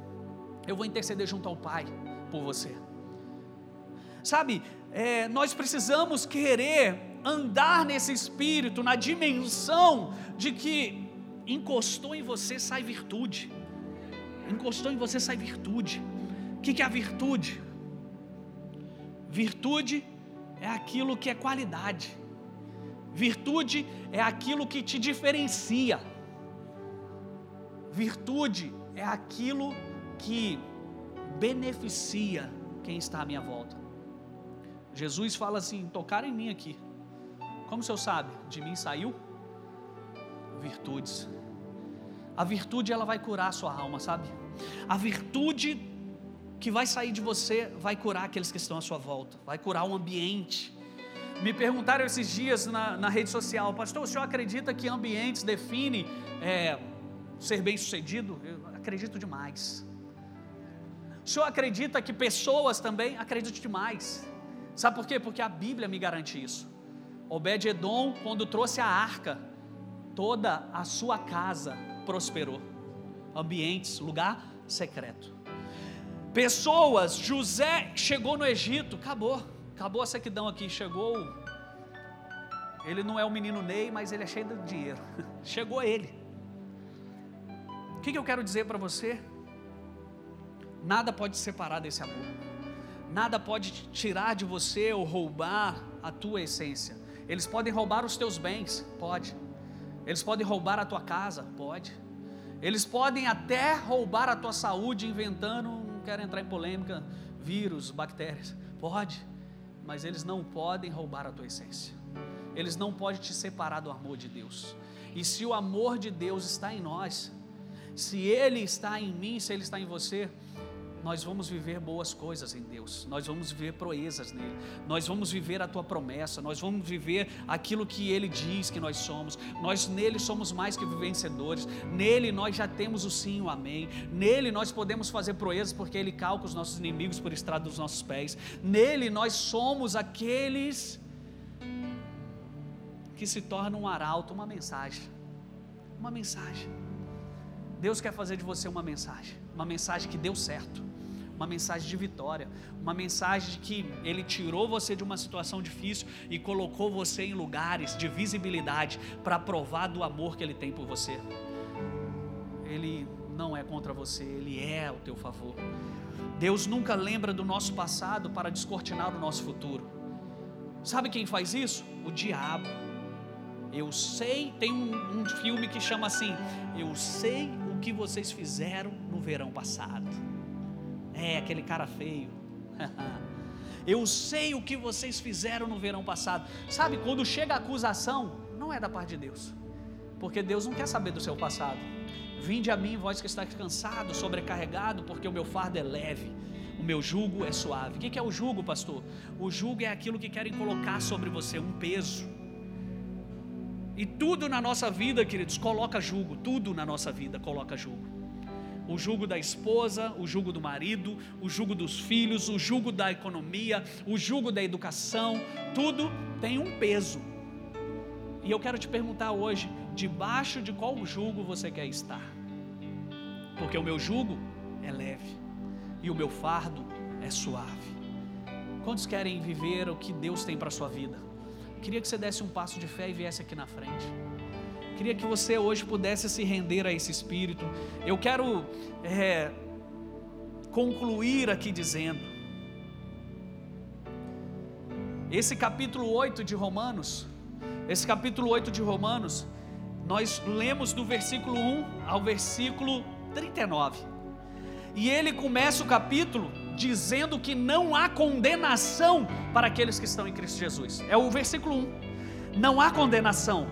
eu vou interceder junto ao Pai por você. Sabe, é, nós precisamos querer andar nesse espírito, na dimensão de que encostou em você sai virtude. Encostou em você sai virtude. O que, que é a virtude? Virtude é aquilo que é qualidade. Virtude é aquilo que te diferencia. Virtude é aquilo que beneficia quem está à minha volta. Jesus fala assim: tocaram em mim aqui. Como o senhor sabe? De mim saiu virtudes. A virtude ela vai curar a sua alma, sabe? A virtude que vai sair de você vai curar aqueles que estão à sua volta, vai curar o ambiente. Me perguntaram esses dias na, na rede social, pastor, o senhor acredita que ambientes definem é, ser bem sucedido? Eu acredito demais. O senhor acredita que pessoas também? Acredito demais. Sabe por quê? Porque a Bíblia me garante isso. Obed-Edom, quando trouxe a arca, toda a sua casa prosperou. Ambientes, lugar secreto. Pessoas, José chegou no Egito, acabou, acabou a sequidão aqui, chegou. Ele não é o menino Ney, mas ele é cheio de dinheiro. Chegou ele. O que, que eu quero dizer para você? Nada pode separar desse amor. Nada pode tirar de você ou roubar a tua essência. Eles podem roubar os teus bens, pode. Eles podem roubar a tua casa, pode. Eles podem até roubar a tua saúde inventando, não quero entrar em polêmica, vírus, bactérias, pode. Mas eles não podem roubar a tua essência. Eles não podem te separar do amor de Deus. E se o amor de Deus está em nós, se ele está em mim, se ele está em você, nós vamos viver boas coisas em Deus, nós vamos viver proezas nele, nós vamos viver a tua promessa, nós vamos viver aquilo que ele diz que nós somos, nós nele somos mais que vencedores, nele nós já temos o sim, o amém, nele nós podemos fazer proezas porque ele calca os nossos inimigos por estrada dos nossos pés, nele nós somos aqueles que se torna um arauto, uma mensagem. Uma mensagem. Deus quer fazer de você uma mensagem, uma mensagem que deu certo, uma mensagem de vitória, uma mensagem de que Ele tirou você de uma situação difícil e colocou você em lugares de visibilidade para provar do amor que Ele tem por você. Ele não é contra você, Ele é ao teu favor. Deus nunca lembra do nosso passado para descortinar o nosso futuro. Sabe quem faz isso? O diabo. Eu sei, tem um, um filme que chama assim: Eu sei o que vocês fizeram no verão passado. É, aquele cara feio. Eu sei o que vocês fizeram no verão passado. Sabe, quando chega a acusação, não é da parte de Deus, porque Deus não quer saber do seu passado. Vinde a mim, vós que está cansado, sobrecarregado, porque o meu fardo é leve, o meu jugo é suave. O que é o jugo, pastor? O jugo é aquilo que querem colocar sobre você, um peso. E tudo na nossa vida, queridos, coloca jugo, tudo na nossa vida coloca jugo. O jugo da esposa, o jugo do marido, o jugo dos filhos, o jugo da economia, o jugo da educação, tudo tem um peso. E eu quero te perguntar hoje: debaixo de qual jugo você quer estar? Porque o meu jugo é leve e o meu fardo é suave. Quantos querem viver o que Deus tem para sua vida? Queria que você desse um passo de fé e viesse aqui na frente. Queria que você hoje pudesse se render a esse Espírito. Eu quero é, concluir aqui dizendo: esse capítulo 8 de Romanos esse capítulo 8 de Romanos, nós lemos do versículo 1 ao versículo 39. E ele começa o capítulo dizendo que não há condenação para aqueles que estão em Cristo Jesus. É o versículo 1. Não há condenação.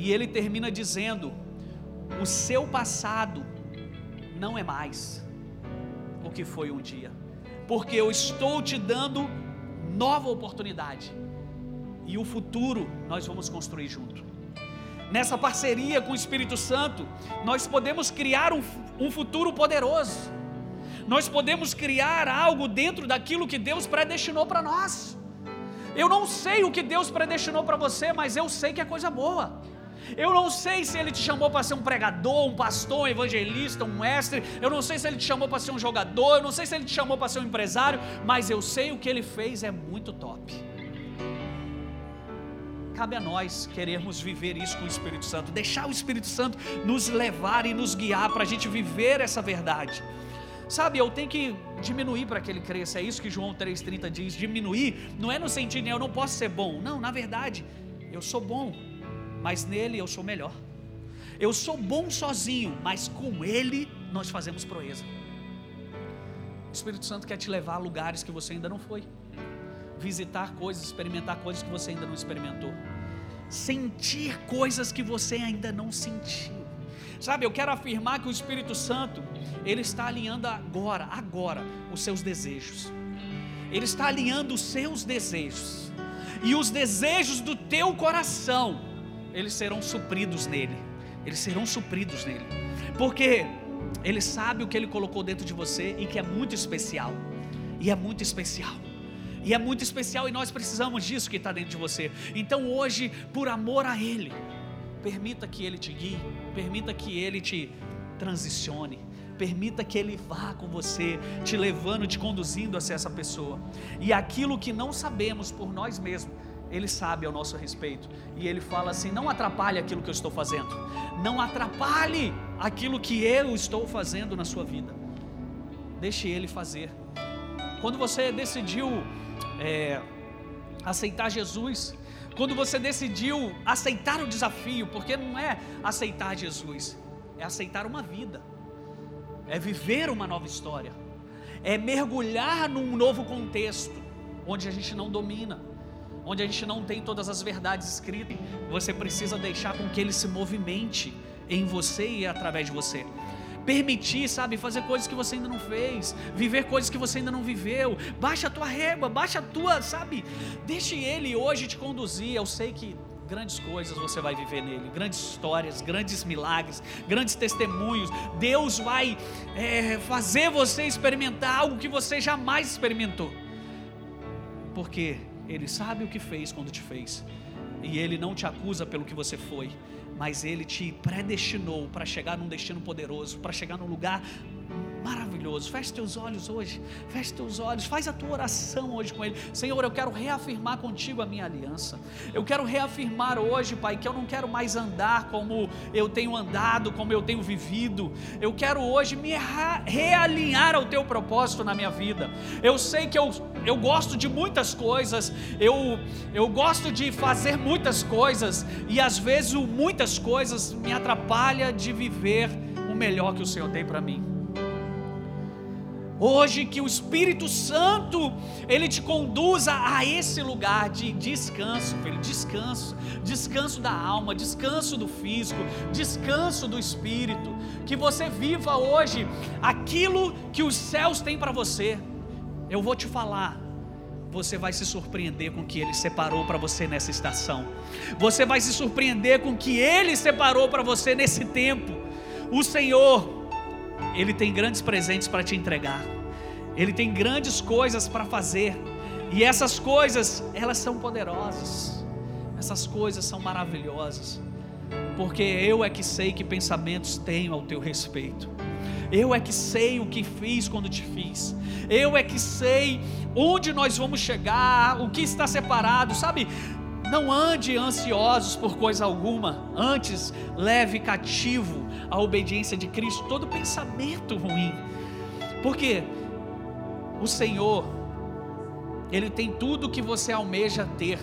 E ele termina dizendo: o seu passado não é mais o que foi um dia, porque eu estou te dando nova oportunidade e o futuro nós vamos construir junto. Nessa parceria com o Espírito Santo, nós podemos criar um, um futuro poderoso. Nós podemos criar algo dentro daquilo que Deus predestinou para nós. Eu não sei o que Deus predestinou para você, mas eu sei que é coisa boa. Eu não sei se Ele te chamou para ser um pregador, um pastor, um evangelista, um mestre. Eu não sei se Ele te chamou para ser um jogador. Eu não sei se Ele te chamou para ser um empresário. Mas eu sei o que Ele fez é muito top cabe a nós querermos viver isso com o Espírito Santo, deixar o Espírito Santo nos levar e nos guiar para a gente viver essa verdade. Sabe, eu tenho que diminuir para que ele cresça, é isso que João 3,30 diz: diminuir, não é no sentido eu não posso ser bom, não, na verdade, eu sou bom, mas nele eu sou melhor. Eu sou bom sozinho, mas com ele nós fazemos proeza. O Espírito Santo quer te levar a lugares que você ainda não foi visitar coisas, experimentar coisas que você ainda não experimentou, sentir coisas que você ainda não sentiu. Sabe, eu quero afirmar que o Espírito Santo, ele está alinhando agora, agora, os seus desejos. Ele está alinhando os seus desejos. E os desejos do teu coração, eles serão supridos nele. Eles serão supridos nele. Porque ele sabe o que ele colocou dentro de você e que é muito especial. E é muito especial. E é muito especial e nós precisamos disso que está dentro de você. Então hoje, por amor a Ele, permita que Ele te guie, permita que Ele te transicione, permita que Ele vá com você, te levando, te conduzindo a ser essa pessoa. E aquilo que não sabemos por nós mesmos, Ele sabe ao nosso respeito. E Ele fala assim: não atrapalhe aquilo que eu estou fazendo, não atrapalhe aquilo que eu estou fazendo na sua vida. Deixe Ele fazer. Quando você decidiu é, aceitar Jesus, quando você decidiu aceitar o desafio, porque não é aceitar Jesus, é aceitar uma vida, é viver uma nova história, é mergulhar num novo contexto, onde a gente não domina, onde a gente não tem todas as verdades escritas, você precisa deixar com que ele se movimente em você e através de você permitir, sabe, fazer coisas que você ainda não fez, viver coisas que você ainda não viveu. Baixa a tua régua, baixa a tua, sabe? Deixe ele hoje te conduzir. Eu sei que grandes coisas você vai viver nele, grandes histórias, grandes milagres, grandes testemunhos. Deus vai é, fazer você experimentar algo que você jamais experimentou, porque Ele sabe o que fez quando te fez, E Ele não te acusa pelo que você foi, mas Ele te predestinou para chegar num destino poderoso, para chegar num lugar maravilhoso. Feche teus olhos hoje, feche teus olhos, faz a tua oração hoje com Ele. Senhor, eu quero reafirmar contigo a minha aliança. Eu quero reafirmar hoje, Pai, que eu não quero mais andar como eu tenho andado, como eu tenho vivido. Eu quero hoje me realinhar ao teu propósito na minha vida. Eu sei que eu, eu gosto de muitas coisas, eu, eu gosto de fazer muitas coisas, e às vezes muitas coisas me atrapalha de viver o melhor que o Senhor tem para mim. Hoje que o Espírito Santo ele te conduza a esse lugar de descanso, filho, descanso, descanso da alma, descanso do físico, descanso do espírito, que você viva hoje aquilo que os céus têm para você. Eu vou te falar, você vai se surpreender com o que ele separou para você nessa estação. Você vai se surpreender com o que ele separou para você nesse tempo. O Senhor ele tem grandes presentes para te entregar. Ele tem grandes coisas para fazer. E essas coisas, elas são poderosas. Essas coisas são maravilhosas. Porque eu é que sei que pensamentos tenho ao teu respeito. Eu é que sei o que fiz quando te fiz. Eu é que sei onde nós vamos chegar, o que está separado, sabe? Não ande ansiosos por coisa alguma, antes leve cativo a obediência de Cristo todo pensamento ruim. Porque o Senhor, Ele tem tudo que você almeja ter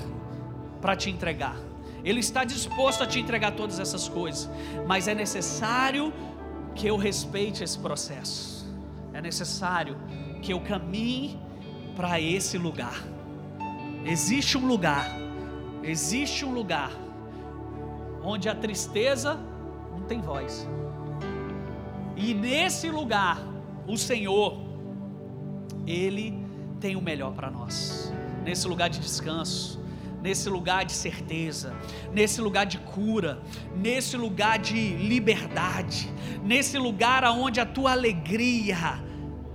para te entregar. Ele está disposto a te entregar todas essas coisas, mas é necessário que eu respeite esse processo. É necessário que eu caminhe para esse lugar. Existe um lugar Existe um lugar onde a tristeza tem voz. E nesse lugar, o Senhor, Ele tem o melhor para nós. Nesse lugar de descanso, nesse lugar de certeza, nesse lugar de cura, nesse lugar de liberdade, nesse lugar aonde a tua alegria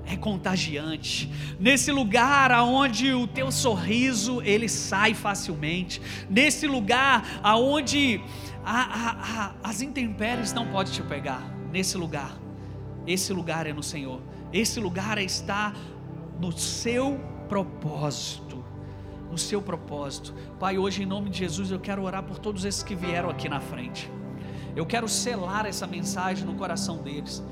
é contagiante. Nesse lugar aonde o teu sorriso ele sai facilmente. Nesse lugar aonde a, a, a, as intempéries não podem te pegar. Nesse lugar. Esse lugar é no Senhor. Esse lugar está no seu propósito. No seu propósito. Pai, hoje em nome de Jesus eu quero orar por todos esses que vieram aqui na frente. Eu quero selar essa mensagem no coração deles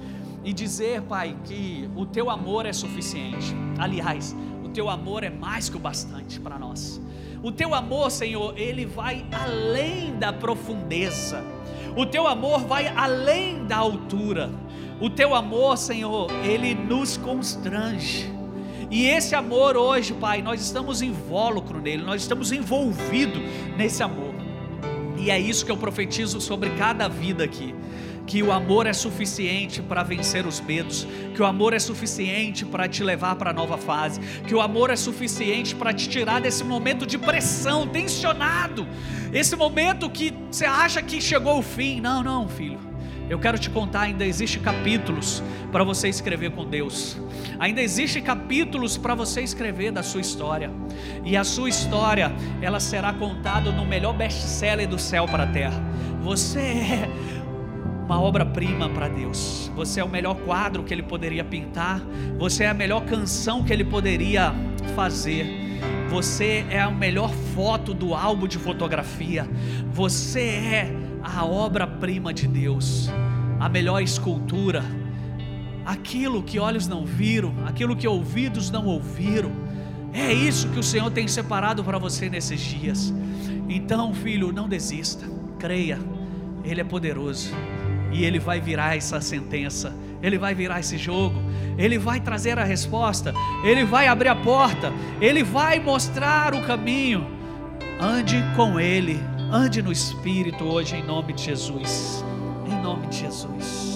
e dizer, Pai, que o teu amor é suficiente. Aliás, o teu amor é mais que o bastante para nós. O teu amor, Senhor, ele vai além da profundeza. O teu amor vai além da altura. O teu amor, Senhor, ele nos constrange. E esse amor hoje, Pai, nós estamos invólucro nele, nós estamos envolvidos nesse amor. E é isso que eu profetizo sobre cada vida aqui que o amor é suficiente para vencer os medos, que o amor é suficiente para te levar para a nova fase, que o amor é suficiente para te tirar desse momento de pressão, tensionado, esse momento que você acha que chegou o fim. Não, não, filho. Eu quero te contar, ainda existe capítulos para você escrever com Deus. Ainda existe capítulos para você escrever da sua história. E a sua história, ela será contada no melhor best-seller do céu para a terra. Você é uma obra-prima para Deus. Você é o melhor quadro que Ele poderia pintar. Você é a melhor canção que Ele poderia fazer. Você é a melhor foto do álbum de fotografia. Você é a obra-prima de Deus, a melhor escultura. Aquilo que olhos não viram, aquilo que ouvidos não ouviram. É isso que o Senhor tem separado para você nesses dias. Então, filho, não desista. Creia, Ele é poderoso e ele vai virar essa sentença, ele vai virar esse jogo, ele vai trazer a resposta, ele vai abrir a porta, ele vai mostrar o caminho. Ande com ele, ande no Espírito hoje em nome de Jesus. Em nome de Jesus.